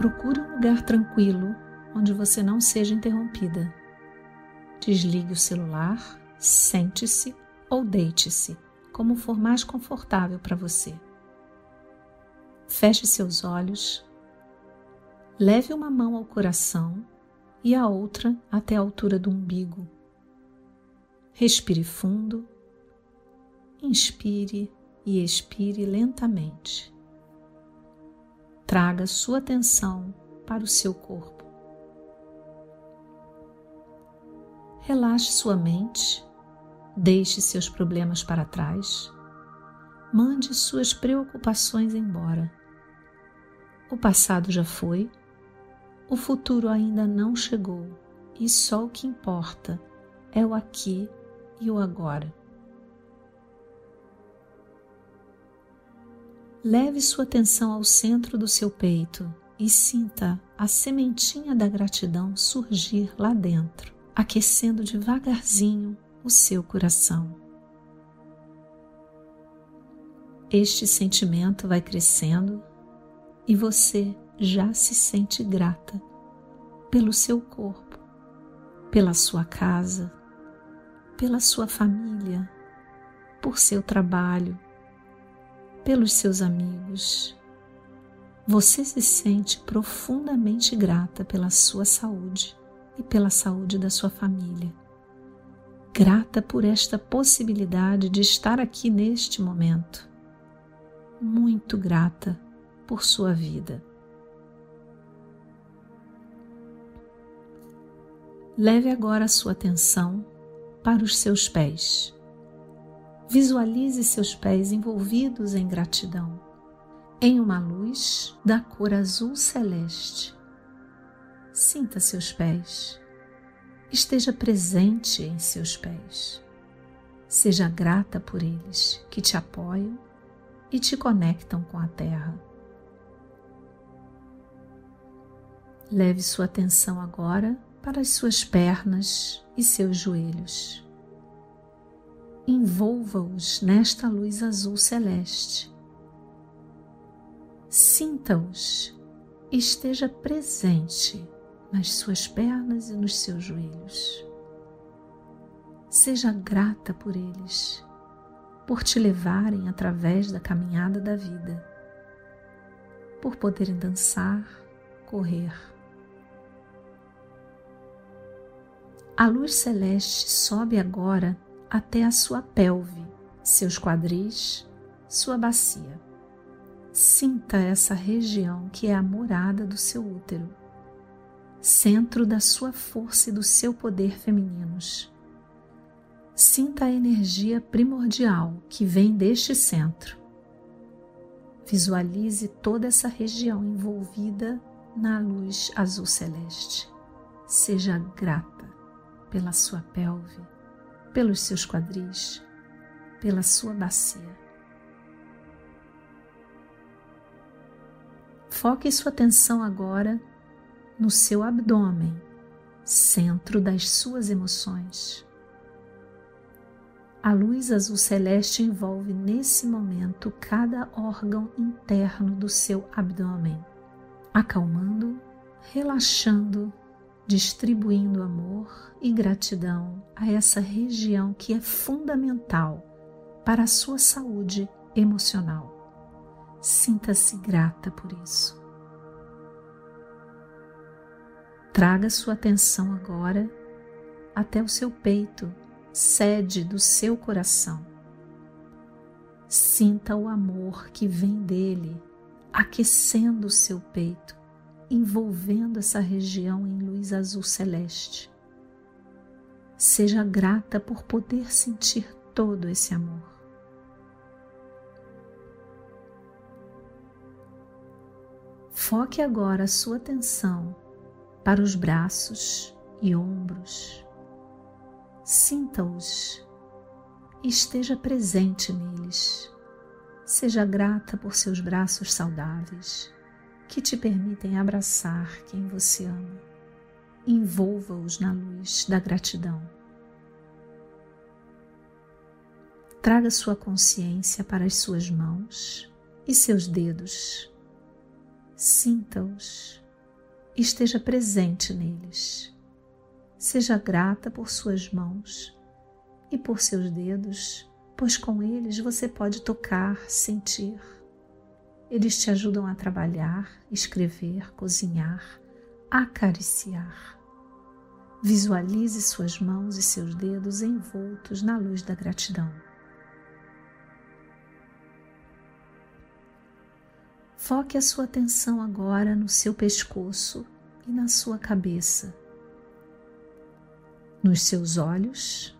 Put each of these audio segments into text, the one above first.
Procure um lugar tranquilo onde você não seja interrompida. Desligue o celular, sente-se ou deite-se, como for mais confortável para você. Feche seus olhos, leve uma mão ao coração e a outra até a altura do umbigo. Respire fundo, inspire e expire lentamente. Traga sua atenção para o seu corpo. Relaxe sua mente, deixe seus problemas para trás, mande suas preocupações embora. O passado já foi, o futuro ainda não chegou e só o que importa é o aqui e o agora. Leve sua atenção ao centro do seu peito e sinta a sementinha da gratidão surgir lá dentro, aquecendo devagarzinho o seu coração. Este sentimento vai crescendo e você já se sente grata pelo seu corpo, pela sua casa, pela sua família, por seu trabalho pelos seus amigos. Você se sente profundamente grata pela sua saúde e pela saúde da sua família. Grata por esta possibilidade de estar aqui neste momento. Muito grata por sua vida. Leve agora a sua atenção para os seus pés. Visualize seus pés envolvidos em gratidão, em uma luz da cor azul celeste. Sinta seus pés. Esteja presente em seus pés. Seja grata por eles que te apoiam e te conectam com a terra. Leve sua atenção agora para as suas pernas e seus joelhos envolva-os nesta luz azul celeste. Sinta-os, esteja presente nas suas pernas e nos seus joelhos. Seja grata por eles, por te levarem através da caminhada da vida, por poderem dançar, correr. A luz celeste sobe agora até a sua pelve, seus quadris, sua bacia. Sinta essa região que é a morada do seu útero, centro da sua força e do seu poder femininos. Sinta a energia primordial que vem deste centro. Visualize toda essa região envolvida na luz azul celeste. Seja grata pela sua pelve, pelos seus quadris, pela sua bacia. Foque sua atenção agora no seu abdômen, centro das suas emoções. A luz azul celeste envolve nesse momento cada órgão interno do seu abdômen, acalmando, relaxando distribuindo amor e gratidão a essa região que é fundamental para a sua saúde emocional. Sinta-se grata por isso. Traga sua atenção agora até o seu peito, sede do seu coração. Sinta o amor que vem dele, aquecendo o seu peito, envolvendo essa região em luz azul celeste. Seja grata por poder sentir todo esse amor. Foque agora a sua atenção para os braços e ombros. Sinta-os e esteja presente neles. Seja grata por seus braços saudáveis que te permitem abraçar quem você ama. Envolva-os na luz da gratidão. Traga sua consciência para as suas mãos e seus dedos. Sinta-os esteja presente neles. Seja grata por suas mãos e por seus dedos, pois com eles você pode tocar, sentir. Eles te ajudam a trabalhar, escrever, cozinhar, acariciar. Visualize suas mãos e seus dedos envoltos na luz da gratidão. Foque a sua atenção agora no seu pescoço e na sua cabeça, nos seus olhos,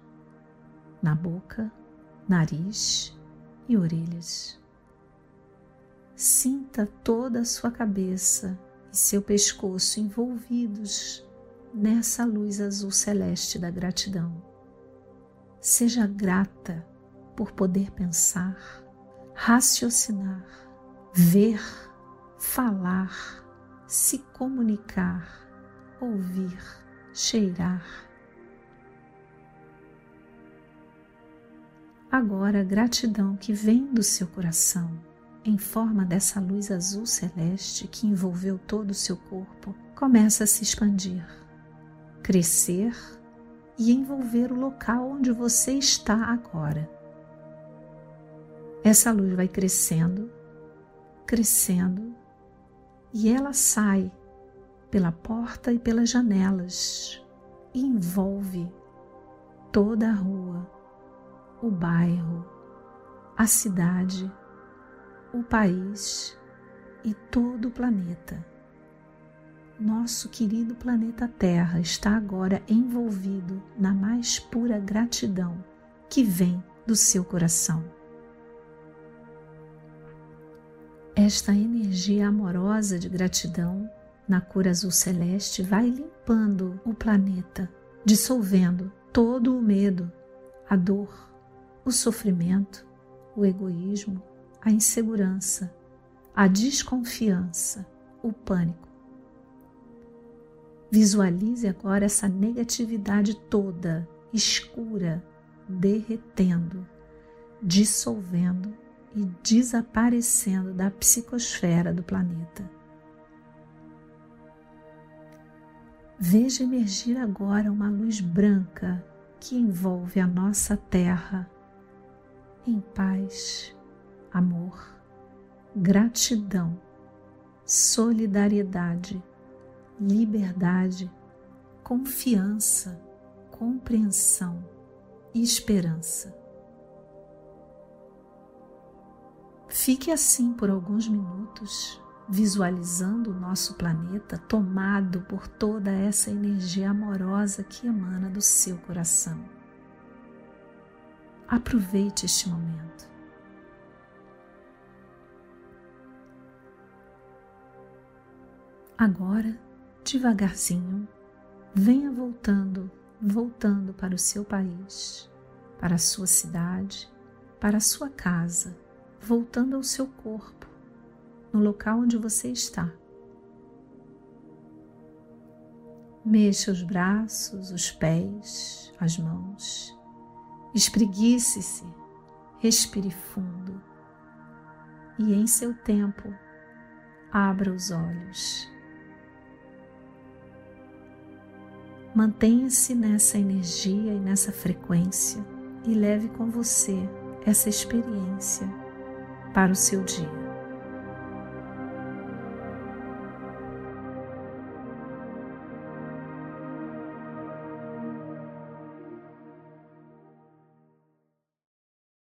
na boca, nariz e orelhas. Sinta toda a sua cabeça e seu pescoço envolvidos nessa luz azul celeste da gratidão. Seja grata por poder pensar, raciocinar, ver, falar, se comunicar, ouvir, cheirar. Agora, a gratidão que vem do seu coração, em forma dessa luz azul celeste que envolveu todo o seu corpo, começa a se expandir, crescer e envolver o local onde você está agora. Essa luz vai crescendo crescendo e ela sai pela porta e pelas janelas e envolve toda a rua, o bairro, a cidade, o país e todo o planeta. Nosso querido planeta Terra está agora envolvido na mais pura gratidão que vem do seu coração. Esta energia amorosa de gratidão na cor azul celeste vai limpando o planeta, dissolvendo todo o medo, a dor, o sofrimento, o egoísmo, a insegurança, a desconfiança, o pânico. Visualize agora essa negatividade toda, escura, derretendo, dissolvendo e desaparecendo da psicosfera do planeta. Veja emergir agora uma luz branca que envolve a nossa Terra em paz, amor, gratidão, solidariedade, liberdade, confiança, compreensão e esperança. Fique assim por alguns minutos, visualizando o nosso planeta tomado por toda essa energia amorosa que emana do seu coração. Aproveite este momento. Agora, devagarzinho, venha voltando, voltando para o seu país, para a sua cidade, para a sua casa voltando ao seu corpo, no local onde você está. Mexa os braços, os pés, as mãos. Espreguice-se, respire fundo e, em seu tempo, abra os olhos. Mantenha-se nessa energia e nessa frequência e leve com você essa experiência para o seu dia.